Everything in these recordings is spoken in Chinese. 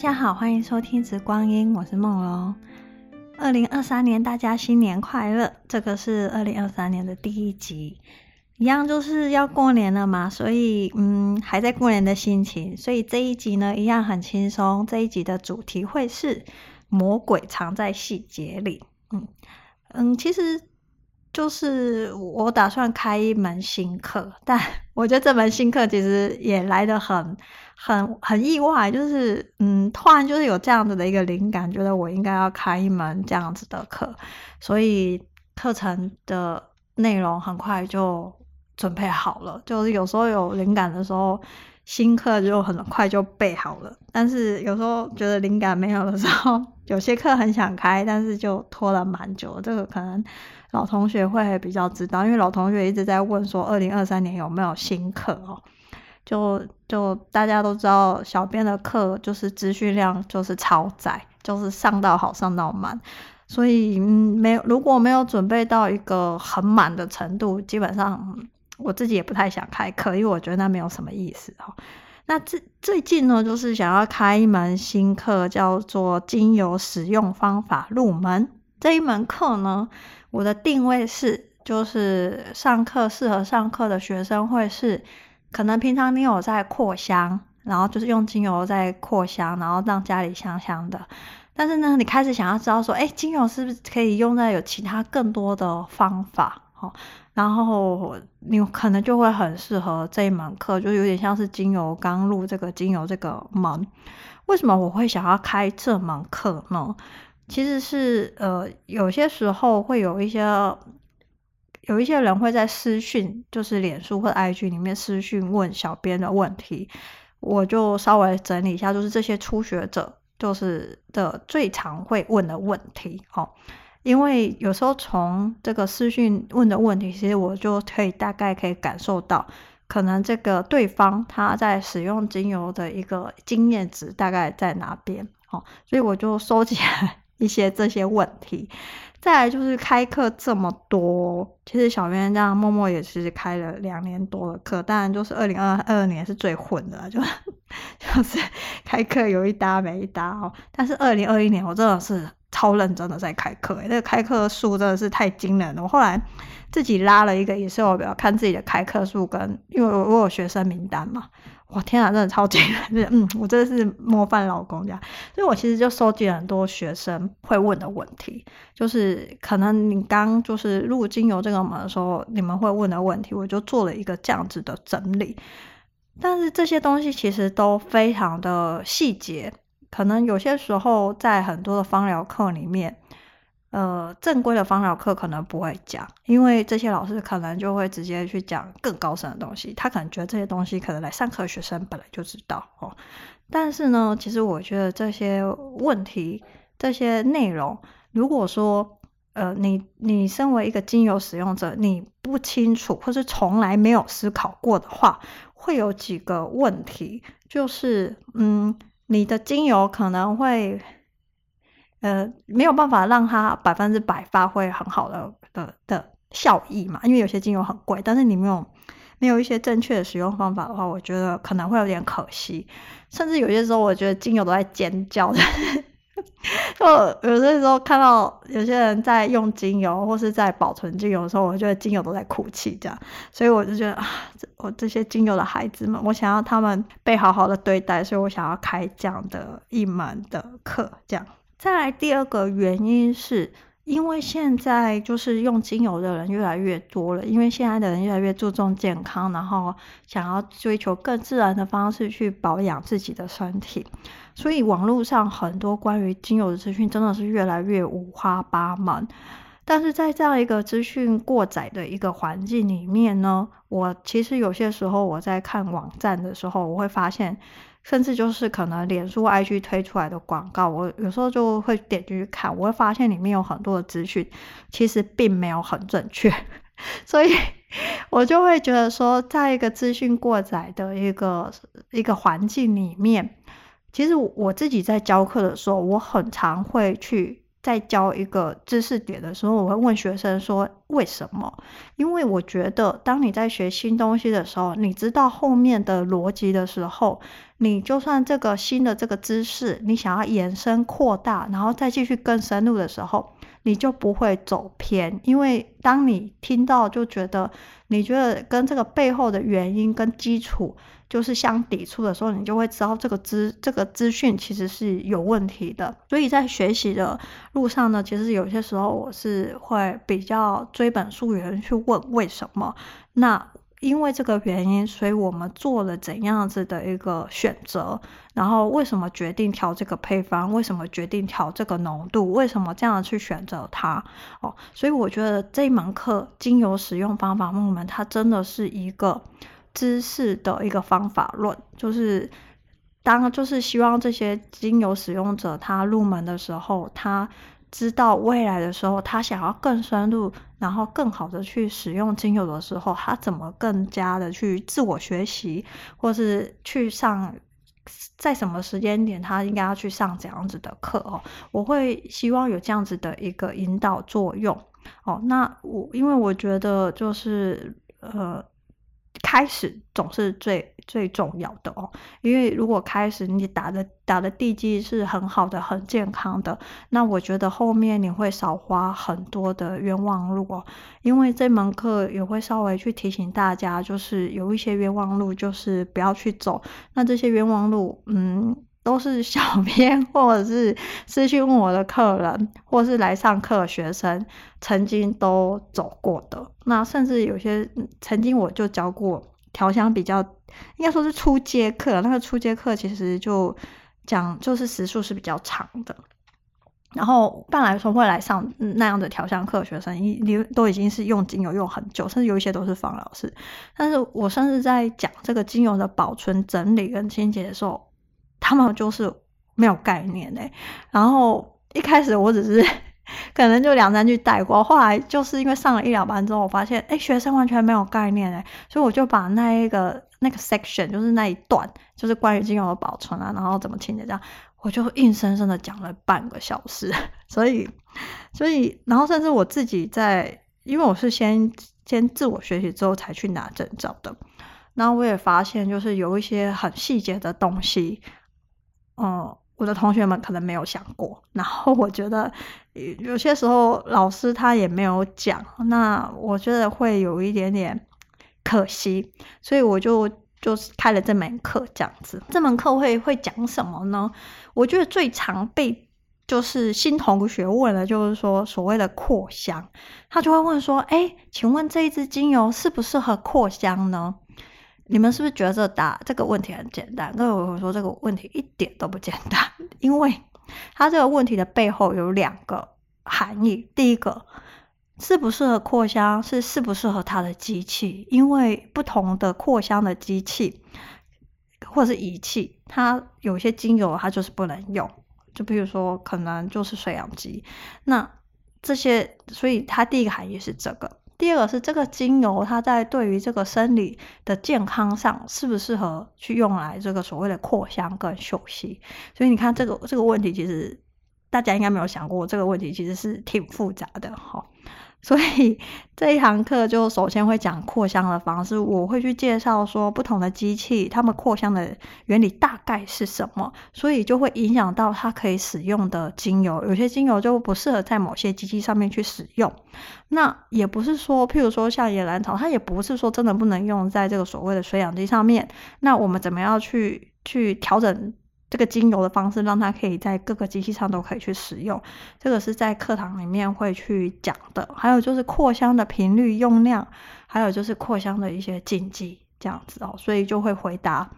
大家好，欢迎收听《直光阴》，我是梦龙。二零二三年，大家新年快乐！这个是二零二三年的第一集，一样就是要过年了嘛，所以嗯，还在过年的心情，所以这一集呢，一样很轻松。这一集的主题会是魔鬼藏在细节里。嗯嗯，其实。就是我打算开一门新课，但 我觉得这门新课其实也来得很、很、很意外。就是嗯，突然就是有这样子的一个灵感，觉得我应该要开一门这样子的课，所以课程的内容很快就准备好了。就是有时候有灵感的时候，新课就很快就备好了。但是有时候觉得灵感没有的时候，有些课很想开，但是就拖了蛮久。这个可能。老同学会比较知道，因为老同学一直在问说，二零二三年有没有新课哦？就就大家都知道，小编的课就是资讯量就是超载，就是上到好上到满，所以嗯，没有如果没有准备到一个很满的程度，基本上我自己也不太想开课，因为我觉得那没有什么意思哦。那最最近呢，就是想要开一门新课，叫做精油使用方法入门。这一门课呢，我的定位是，就是上课适合上课的学生会是，可能平常你有在扩香，然后就是用精油在扩香，然后让家里香香的。但是呢，你开始想要知道说，哎，精油是不是可以用在有其他更多的方法？哦，然后你可能就会很适合这一门课，就有点像是精油刚入这个精油这个门。为什么我会想要开这门课呢？其实是呃，有些时候会有一些有一些人会在私讯，就是脸书或 IG 里面私讯问小编的问题，我就稍微整理一下，就是这些初学者就是的最常会问的问题哦。因为有时候从这个私讯问的问题，其实我就可以大概可以感受到，可能这个对方他在使用精油的一个经验值大概在哪边哦，所以我就收集来。一些这些问题，再来就是开课这么多，其实小编这样默默也其实开了两年多的课，当然就是二零二二年是最混的，就就是开课有一搭没一搭哦。但是二零二一年我真的是超认真的在开课，那个开课数真的是太惊人了。我后来自己拉了一个 Excel 表，看自己的开课数跟，因为我我有学生名单嘛。哇天啊，真的超级难！嗯，我真的是模范老公这样。所以我其实就收集了很多学生会问的问题，就是可能你刚就是入精油这个门的时候，你们会问的问题，我就做了一个这样子的整理。但是这些东西其实都非常的细节，可能有些时候在很多的芳疗课里面。呃，正规的芳疗课可能不会讲，因为这些老师可能就会直接去讲更高深的东西。他可能觉得这些东西可能来上课的学生本来就知道哦。但是呢，其实我觉得这些问题、这些内容，如果说呃，你你身为一个精油使用者，你不清楚或是从来没有思考过的话，会有几个问题，就是嗯，你的精油可能会。呃，没有办法让它百分之百发挥很好的的的效益嘛，因为有些精油很贵，但是你没有没有一些正确的使用方法的话，我觉得可能会有点可惜。甚至有些时候，我觉得精油都在尖叫。就有些时候看到有些人在用精油或是在保存精油的时候，我觉得精油都在哭泣这样。所以我就觉得啊，我这些精油的孩子们，我想要他们被好好的对待，所以我想要开这样的一门的课这样。再来第二个原因是，因为现在就是用精油的人越来越多了，因为现在的人越来越注重健康，然后想要追求更自然的方式去保养自己的身体，所以网络上很多关于精油的资讯真的是越来越五花八门。但是在这样一个资讯过载的一个环境里面呢，我其实有些时候我在看网站的时候，我会发现。甚至就是可能脸书 IG 推出来的广告，我有时候就会点进去看，我会发现里面有很多的资讯，其实并没有很准确，所以我就会觉得说，在一个资讯过载的一个一个环境里面，其实我自己在教课的时候，我很常会去在教一个知识点的时候，我会问学生说：“为什么？”因为我觉得，当你在学新东西的时候，你知道后面的逻辑的时候，你就算这个新的这个知识，你想要延伸扩大，然后再继续更深入的时候，你就不会走偏。因为当你听到就觉得，你觉得跟这个背后的原因跟基础。就是相抵触的时候，你就会知道这个资这个资讯其实是有问题的。所以在学习的路上呢，其实有些时候我是会比较追本溯源去问为什么。那因为这个原因，所以我们做了怎样子的一个选择？然后为什么决定调这个配方？为什么决定调这个浓度？为什么这样去选择它？哦，所以我觉得这一门课精油使用方法入门，它真的是一个。知识的一个方法论，就是当就是希望这些精油使用者他入门的时候，他知道未来的时候，他想要更深入，然后更好的去使用精油的时候，他怎么更加的去自我学习，或是去上在什么时间点他应该要去上怎样子的课哦。我会希望有这样子的一个引导作用哦。那我因为我觉得就是呃。开始总是最最重要的哦，因为如果开始你打的打的地基是很好的、很健康的，那我觉得后面你会少花很多的冤枉路哦。因为这门课也会稍微去提醒大家，就是有一些冤枉路，就是不要去走。那这些冤枉路，嗯。都是小编 或者是私讯问我的客人，或是来上课的学生曾经都走过的。那甚至有些曾经我就教过调香比较，应该说是初阶课。那个初阶课其实就讲就是时数是比较长的。然后一般来说会来上那样的调香课学生，你都已经是用精油用很久，甚至有一些都是方老师。但是我甚至在讲这个精油的保存、整理跟清洁的时候。他们就是没有概念哎，然后一开始我只是 可能就两三句带过，后来就是因为上了一两班之后，我发现哎，学生完全没有概念哎，所以我就把那一个那个 section，就是那一段，就是关于精油的保存啊，然后怎么清洁这样，我就硬生生的讲了半个小时，所以所以然后甚至我自己在，因为我是先先自我学习之后才去拿证照的，然后我也发现就是有一些很细节的东西。嗯，我的同学们可能没有想过，然后我觉得有些时候老师他也没有讲，那我觉得会有一点点可惜，所以我就就是开了这门课这样子。这门课会会讲什么呢？我觉得最常被就是新同学问的，就是说所谓的扩香，他就会问说：“哎，请问这一支精油适不适合扩香呢？”你们是不是觉得这答这个问题很简单？各位我说这个问题一点都不简单，因为它这个问题的背后有两个含义。第一个，适不适合扩香是适不适合它的机器，因为不同的扩香的机器或是仪器，它有些精油它就是不能用，就比如说可能就是水氧机，那这些，所以它第一个含义是这个。第二个是这个精油，它在对于这个生理的健康上适不适合去用来这个所谓的扩香跟休息？所以你看这个这个问题，其实大家应该没有想过，这个问题其实是挺复杂的哈。所以这一堂课就首先会讲扩香的方式，我会去介绍说不同的机器，它们扩香的原理大概是什么，所以就会影响到它可以使用的精油，有些精油就不适合在某些机器上面去使用。那也不是说，譬如说像野兰草，它也不是说真的不能用在这个所谓的水氧机上面。那我们怎么样去去调整？这个精油的方式，让它可以在各个机器上都可以去使用，这个是在课堂里面会去讲的。还有就是扩香的频率、用量，还有就是扩香的一些禁忌，这样子哦。所以就会回答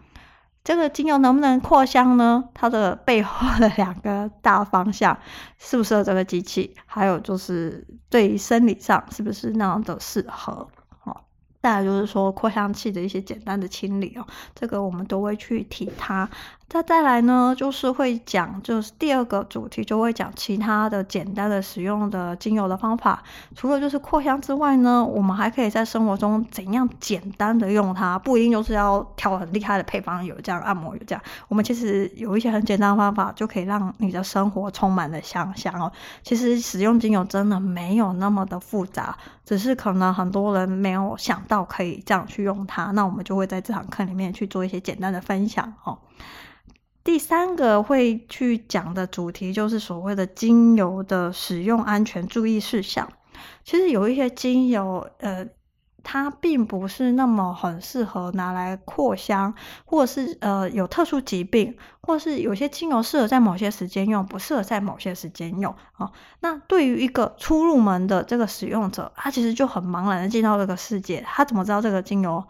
这个精油能不能扩香呢？它的背后的两个大方向，是不是这个机器？还有就是对于生理上是不是那样的适合？哦再来就是说扩香器的一些简单的清理哦，这个我们都会去提它。再再来呢，就是会讲，就是第二个主题就会讲其他的简单的使用的精油的方法。除了就是扩香之外呢，我们还可以在生活中怎样简单的用它，不一定就是要调很厉害的配方油，这样按摩油这样。我们其实有一些很简单的方法，就可以让你的生活充满了香香哦。其实使用精油真的没有那么的复杂，只是可能很多人没有想到可以这样去用它。那我们就会在这堂课里面去做一些简单的分享哦。第三个会去讲的主题就是所谓的精油的使用安全注意事项。其实有一些精油，呃，它并不是那么很适合拿来扩香，或者是呃有特殊疾病，或是有些精油适合在某些时间用，不适合在某些时间用啊、那对于一个初入门的这个使用者，他其实就很茫然的进到这个世界，他怎么知道这个精油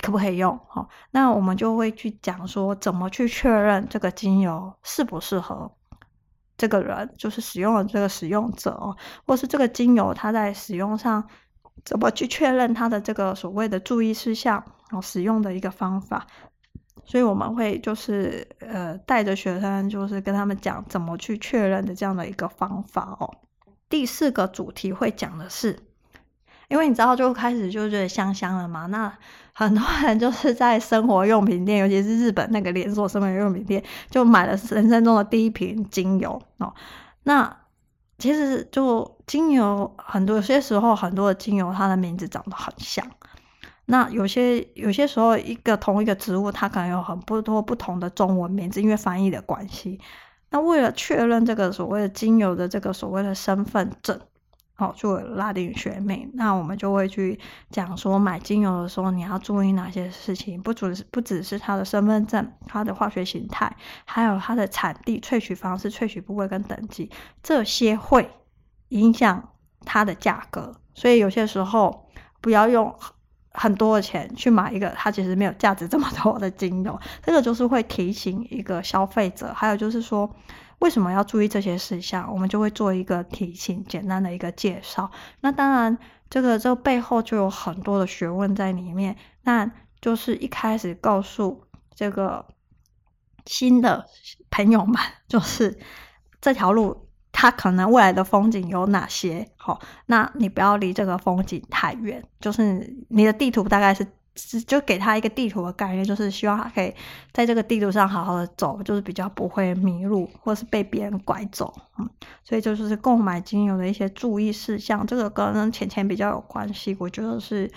可不可以用？好、那我们就会去讲说，怎么去确认这个精油适不适合这个人，就是使用的这个使用者哦，或是这个精油它在使用上怎么去确认它的这个所谓的注意事项哦，使用的一个方法。所以我们会就是呃带着学生，就是跟他们讲怎么去确认的这样的一个方法哦。第四个主题会讲的是。因为你知道，就开始就觉得香香了嘛。那很多人就是在生活用品店，尤其是日本那个连锁生活用品店，就买了人生中的第一瓶精油哦。那其实就精油很多，有些时候很多的精油，它的名字长得很像。那有些有些时候，一个同一个植物，它可能有很不多不同的中文名字，因为翻译的关系。那为了确认这个所谓的精油的这个所谓的身份证。好，做拉丁学妹，那我们就会去讲说，买精油的时候你要注意哪些事情，不只是不只是它的身份证、它的化学形态，还有它的产地、萃取方式、萃取部位跟等级，这些会影响它的价格。所以有些时候不要用很多的钱去买一个它其实没有价值这么多的精油，这个就是会提醒一个消费者。还有就是说。为什么要注意这些事项？我们就会做一个提醒，简单的一个介绍。那当然，这个这背后就有很多的学问在里面。那就是一开始告诉这个新的朋友们，就是这条路它可能未来的风景有哪些？好，那你不要离这个风景太远，就是你的地图大概是。就给他一个地图的概念，就是希望他可以在这个地图上好好的走，就是比较不会迷路，或是被别人拐走。嗯，所以就是购买精油的一些注意事项，这个跟钱钱比较有关系，我觉得是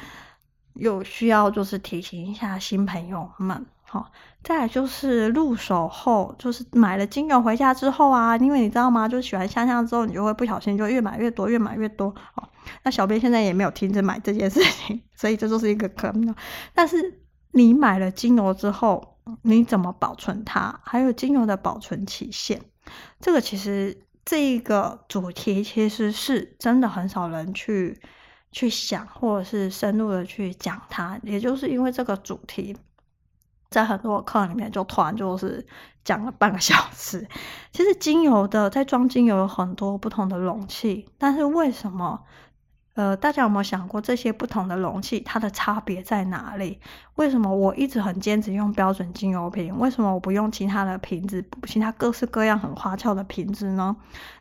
有需要就是提醒一下新朋友们。好，再就是入手后，就是买了精油回家之后啊，因为你知道吗？就喜欢香香之后，你就会不小心就越买越多，越买越多。好，那小编现在也没有停止买这件事情，所以这就是一个坑。但是你买了精油之后，你怎么保存它？还有精油的保存期限，这个其实这一个主题其实是真的很少人去去想，或者是深入的去讲它，也就是因为这个主题。在很多课里面，就突然就是讲了半个小时。其实精油的在装精油有很多不同的容器，但是为什么？呃，大家有没有想过这些不同的容器它的差别在哪里？为什么我一直很坚持用标准精油瓶？为什么我不用其他的瓶子，其他各式各样很花俏的瓶子呢？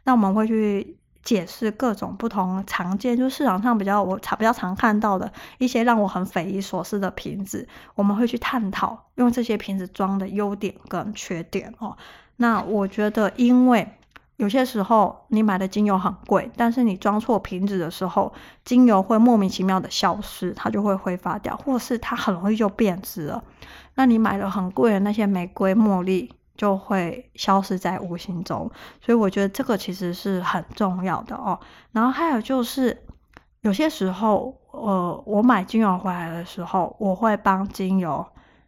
那我们会去。解释各种不同常见，就市场上比较我常比较常看到的一些让我很匪夷所思的瓶子，我们会去探讨用这些瓶子装的优点跟缺点哦。那我觉得，因为有些时候你买的精油很贵，但是你装错瓶子的时候，精油会莫名其妙的消失，它就会挥发掉，或是它很容易就变质了。那你买了很贵的那些玫瑰、茉莉。就会消失在无形中，所以我觉得这个其实是很重要的哦。然后还有就是，有些时候，呃，我买精油回来的时候，我会帮精油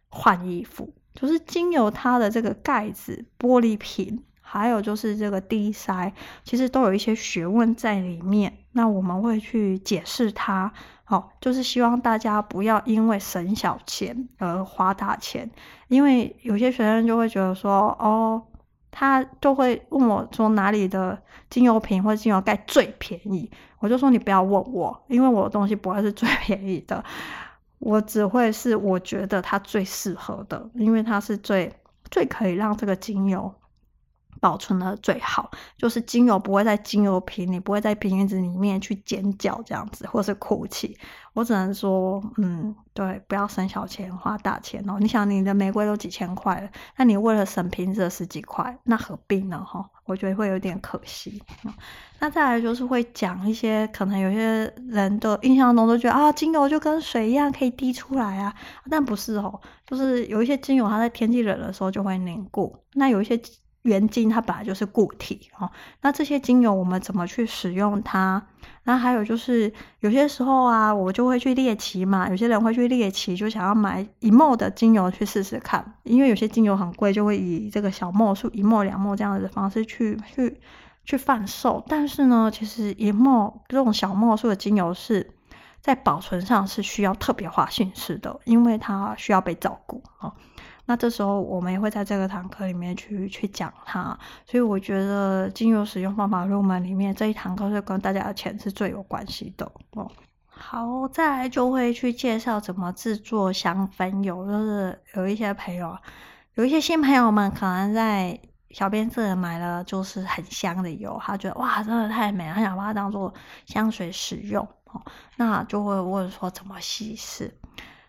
换衣服，就是精油它的这个盖子、玻璃瓶，还有就是这个滴塞，其实都有一些学问在里面。那我们会去解释它。好，就是希望大家不要因为省小钱而花大钱，因为有些学生就会觉得说，哦，他就会问我说哪里的精油瓶或精油盖最便宜，我就说你不要问我，因为我的东西不会是最 便宜的，我只会是我觉得它最适合的，因为它是最最可以让这个精油。保存的最好，就是精油不会在精油瓶里，不会在瓶子里面去尖叫这样子，或是哭泣。我只能说，嗯，对，不要省小钱花大钱哦。你想，你的玫瑰都几千块了，那你为了省瓶子十几块，那何必呢？哈，我觉得会有点可惜。那再来就是会讲一些，可能有些人的印象中都觉得啊，精油就跟水一样可以滴出来啊，但不是哦，就是有一些精油它在天气冷的时候就会凝固，那有一些。原精它本来就是固体哦，那这些精油我们怎么去使用它？那还有就是有些时候啊，我就会去猎奇嘛，有些人会去猎奇，就想要买一毫的精油去试试看，因为有些精油很贵，就会以这个小毫数一毫两毫这样子的方式去去去贩售。但是呢，其实一毫这种小毫数的精油是在保存上是需要特别花心思的，因为它需要被照顾啊。那这时候我们也会在这个堂课里面去去讲它，所以我觉得精油使用方法入门里面这一堂课是跟大家的钱是最有关系的哦。好，再来就会去介绍怎么制作香氛油，就是有一些朋友，有一些新朋友们可能在小编这买了就是很香的油，他觉得哇真的太美，他想把它当做香水使用哦，那就会问说怎么稀释。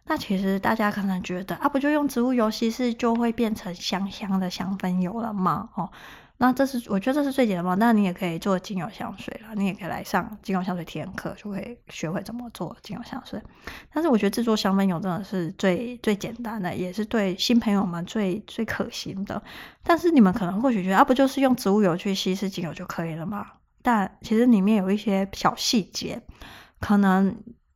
那其实大家可能觉得啊，不就用植物油稀释就会变成香香的香氛油了吗？哦，那这是我觉得这是最简单嘛。那你也可以做精油香水了，你也可以来上精油香水体验课，就会学会怎么做精油香水。但是我觉得制作香氛油真的是最最简单的，也是对新朋友们最最可行的。但是你们可能或许觉得啊，不就是用植物油去稀释精油就可以了吗？但其实里面有一些小细节，可能。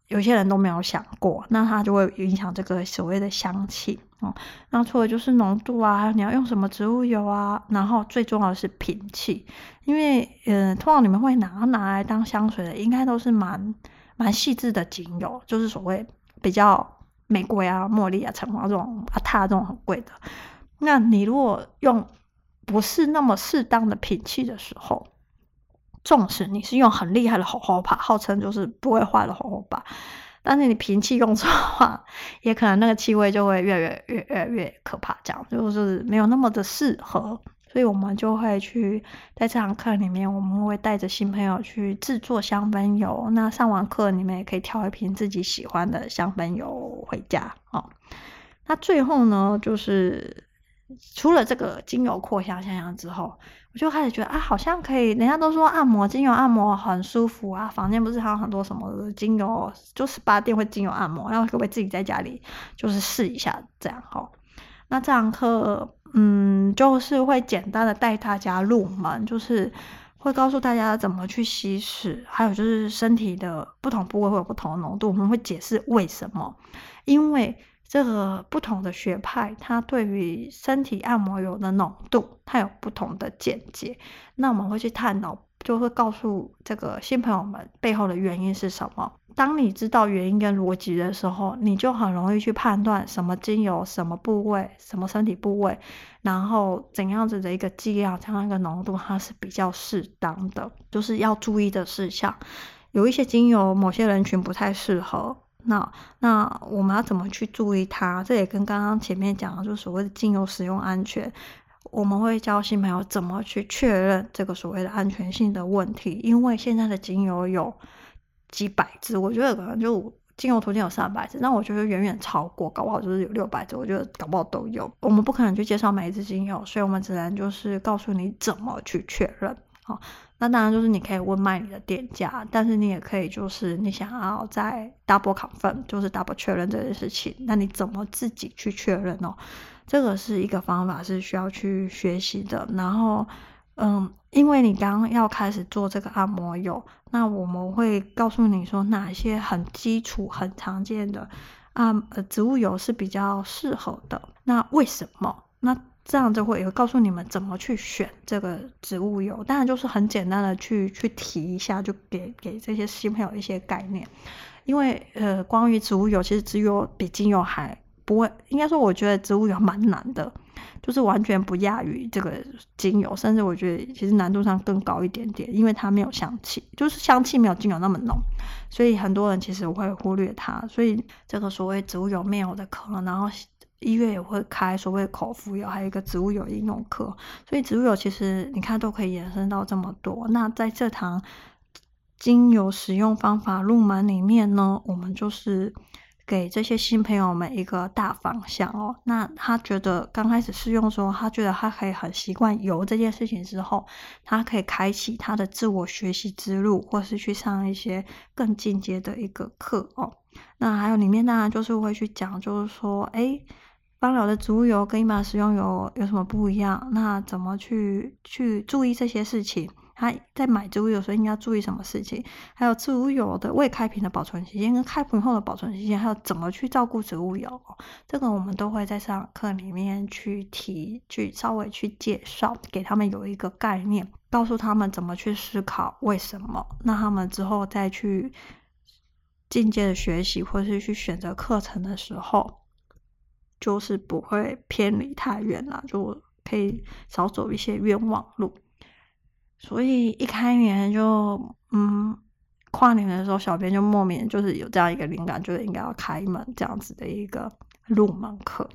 有些人都没有想过，那它就会影响这个所谓的香气哦。那除了就是浓度啊，你要用什么植物油啊，然后最重要的是品气，因为嗯、呃，通常你们会拿拿来当香水的，应该都是蛮蛮细致的精油，就是所谓比较玫瑰啊、茉莉啊、橙花这种啊，它这种很贵的。那你如果用不是那么适当的品气的时候，纵使你是用很厉害的荷荷巴，号称就是不会坏的荷荷巴，但是你瓶气用错的话，也可能那个气味就会越来越越越越可怕，这样就是没有那么的适合。所以我们就会去在这堂课里面，我们会带着新朋友去制作香氛油。那上完课，你们也可以挑一瓶自己喜欢的香氛油回家哦。那最后呢，就是除了这个精油扩香香香之后。就开始觉得啊，好像可以。人家都说按摩精油按摩很舒服啊，房间不是还有很多什么精油，就是八店会精油按摩，然后可不可以自己在家里就是试一下这样哈？那这堂课，嗯，就是会简单的带大家入门，就是会告诉大家怎么去稀释，还有就是身体的不同部位会有不同的浓度，我们会解释为什么，因为。这个不同的学派，它对于身体按摩油的浓度，它有不同的见解。那我们会去探讨，就会告诉这个新朋友们背后的原因是什么。当你知道原因跟逻辑的时候，你就很容易去判断什么精油、什么部位、什么身体部位，然后怎样子的一个剂量、这样一个浓度，它是比较适当的。就是要注意的事项，有一些精油，某些人群不太适合。那那我们要怎么去注意它？这也跟刚刚前面讲的，就所谓的精油使用安全，我们会教新朋友怎么去确认这个所谓的安全性的问题。因为现在的精油有几百支，我觉得可能就精油图鉴有三百支，那我觉得远远超过，搞不好就是有六百支，我觉得搞不好都有。我们不可能去介绍每一支精油，所以我们只能就是告诉你怎么去确认。好。那当然就是你可以问卖你的店家，但是你也可以就是你想要再 double confirm，就是 double 确认这件事情，那你怎么自己去确认哦？这个是一个方法，是需要去学习的。然后，嗯，因为你刚刚要开始做这个按摩油，那我们会告诉你说哪些很基础、很常见的啊呃植物油是比较适合的。那为什么？那这样就会也会告诉你们怎么去选这个植物油，当然就是很简单的去去提一下，就给给这些新朋友一些概念。因为呃，关于植物油，其实植物油比精油还不会，应该说我觉得植物油蛮难的，就是完全不亚于这个精油，甚至我觉得其实难度上更高一点点，因为它没有香气，就是香气没有精油那么浓，所以很多人其实会忽略它。所以这个所谓植物油没有的可能，然后。一月也会开所谓口服油，还有一个植物油应用课。所以植物油其实你看都可以延伸到这么多。那在这堂精油使用方法入门里面呢，我们就是。给这些新朋友们一个大方向哦。那他觉得刚开始试用的时候，他觉得他可以很习惯油这件事情之后，他可以开启他的自我学习之路，或是去上一些更进阶的一个课哦。那还有里面当然就是会去讲，就是说，诶，芳疗的植物油跟一般食用油有什么不一样？那怎么去去注意这些事情？他在买植物油时候应该注意什么事情？还有植物油的未开瓶的保存期间跟开瓶后的保存期间，还有怎么去照顾植物油？这个我们都会在上课里面去提，去稍微去介绍，给他们有一个概念，告诉他们怎么去思考为什么。那他们之后再去进阶的学习，或是去选择课程的时候，就是不会偏离太远了，就可以少走一些冤枉路。所以一开年就，嗯，跨年的时候，小编就莫名就是有这样一个灵感，就是应该要开一门这样子的一个入门课，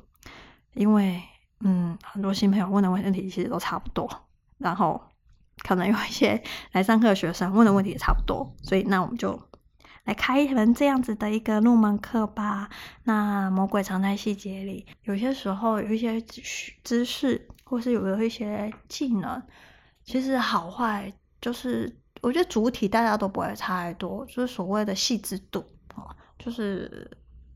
因为，嗯，很多新朋友问的问题其实都差不多，然后可能有一些来上课的学生问的问题也差不多，所以那我们就来开一门这样子的一个入门课吧。那魔鬼藏在细节里，有些时候有一些知识，或是有一些技能。其实好坏就是，我觉得主体大家都不会差太多，就是所谓的细致度啊，就是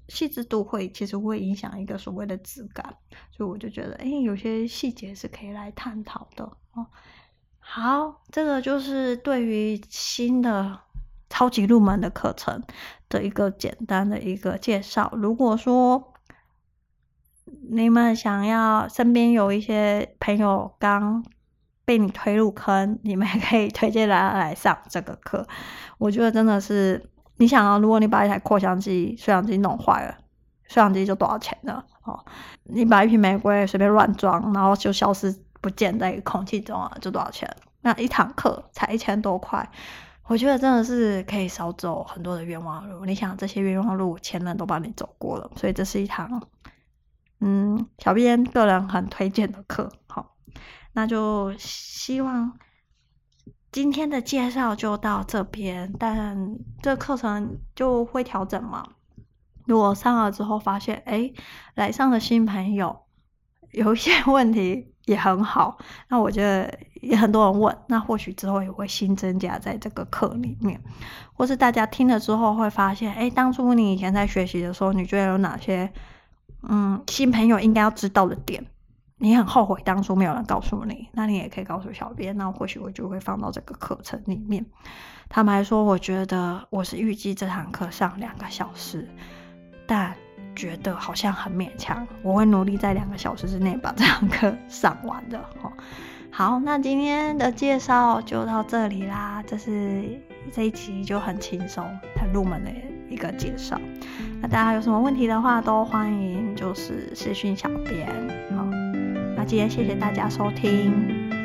细致度会其实会影响一个所谓的质感，所以我就觉得，哎，有些细节是可以来探讨的哦。好，这个就是对于新的超级入门的课程的一个简单的一个介绍。如果说你们想要身边有一些朋友刚被你推入坑，你们可以推荐大家来上这个课。我觉得真的是，你想啊，如果你把一台扩香机、水氧机弄坏了，水氧机就多少钱呢？哦，你把一瓶玫瑰随便乱装，然后就消失不见在空气中啊，就多少钱？那一堂课才一千多块，我觉得真的是可以少走很多的冤枉路。你想，这些冤枉路前人都帮你走过了，所以这是一堂，嗯，小编个人很推荐的课。好。那就希望今天的介绍就到这边，但这课程就会调整嘛。如果上了之后发现，哎，来上的新朋友有一些 问题也很好，那我觉得也很多人问，那或许之后也会新增加在这个课里面，或是大家听了之后会发现，哎，当初你以前在学习的时候，你觉得有哪些嗯新朋友应该要知道的点？你很后悔当初没有人告诉你，那你也可以告诉小编，那或许我就会放到这个课程里面。坦白说，我觉得我是预计这堂课上两个小时，但觉得好像很勉强。我会努力在两个小时之内把这堂课上完的。好，那今天的介绍就到这里啦。这是这一期就很轻松、很入门的一个介绍。那大家有什么问题的话，都欢迎就是私讯小编。好。今天谢谢大家收听。